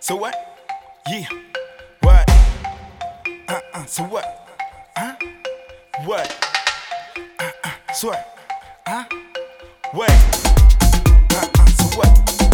so what? Yeah. What? Uh uh so what? Huh? What? Uh uh so what? Huh? What? Uh uh so what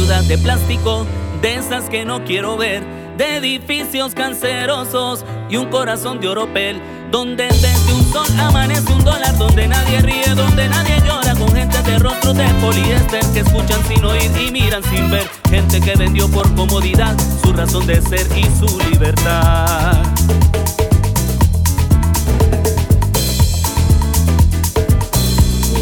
ciudad de plástico, de esas que no quiero ver de edificios cancerosos y un corazón de oropel, donde desde un sol amanece un dólar, donde nadie ríe, donde nadie llora, con gente de rostros de poliéster que escuchan sin oír y miran sin ver, gente que vendió por comodidad su razón de ser y su libertad.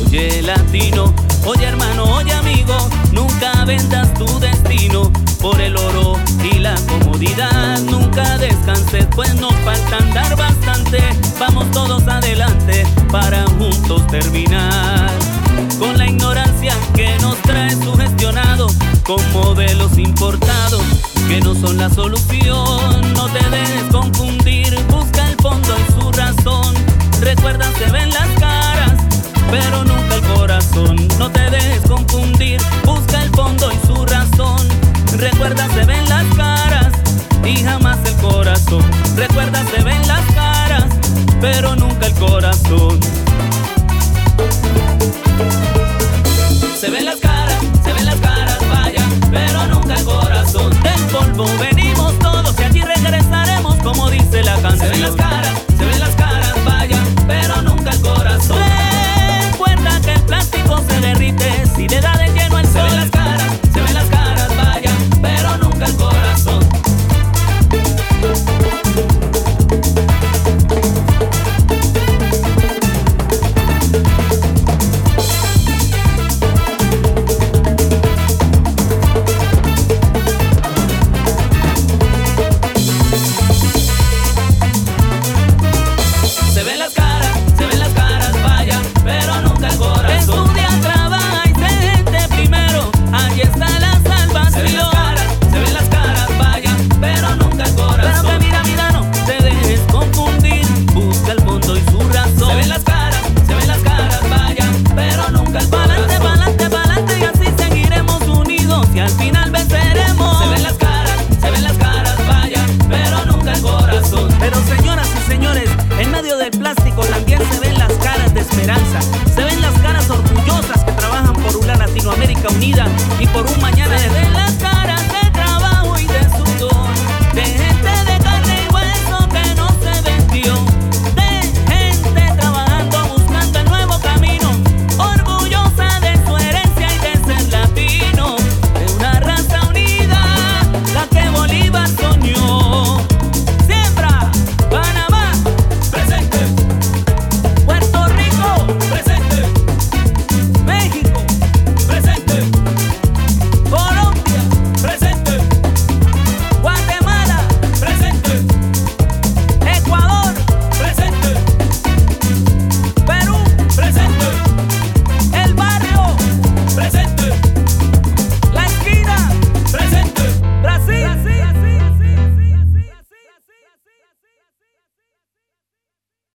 Oye latino, oye hermano, oye amigo, nunca vendas tu destino por el oro y la comodidad. Nunca descanses, pues nos falta andar bastante. Vamos todos adelante para juntos terminar. Con la ignorancia que nos trae sugestionado, con modelos importados que no son la solución. No te dejes confundir, busca el fondo en su razón. Recuerda, se ven las caras, pero nunca el corazón. No te dejes confundir, busca el fondo y su razón. Recuerda, se ven las caras y jamás el corazón. Recuerda, se ven las caras, pero nunca el corazón. Se ven las caras, se ven las caras, vaya, pero nunca el corazón. Del polvo venimos todos y aquí regresaremos, como dice la canción. Se ven las caras, se ven las caras, vaya, pero no derrites.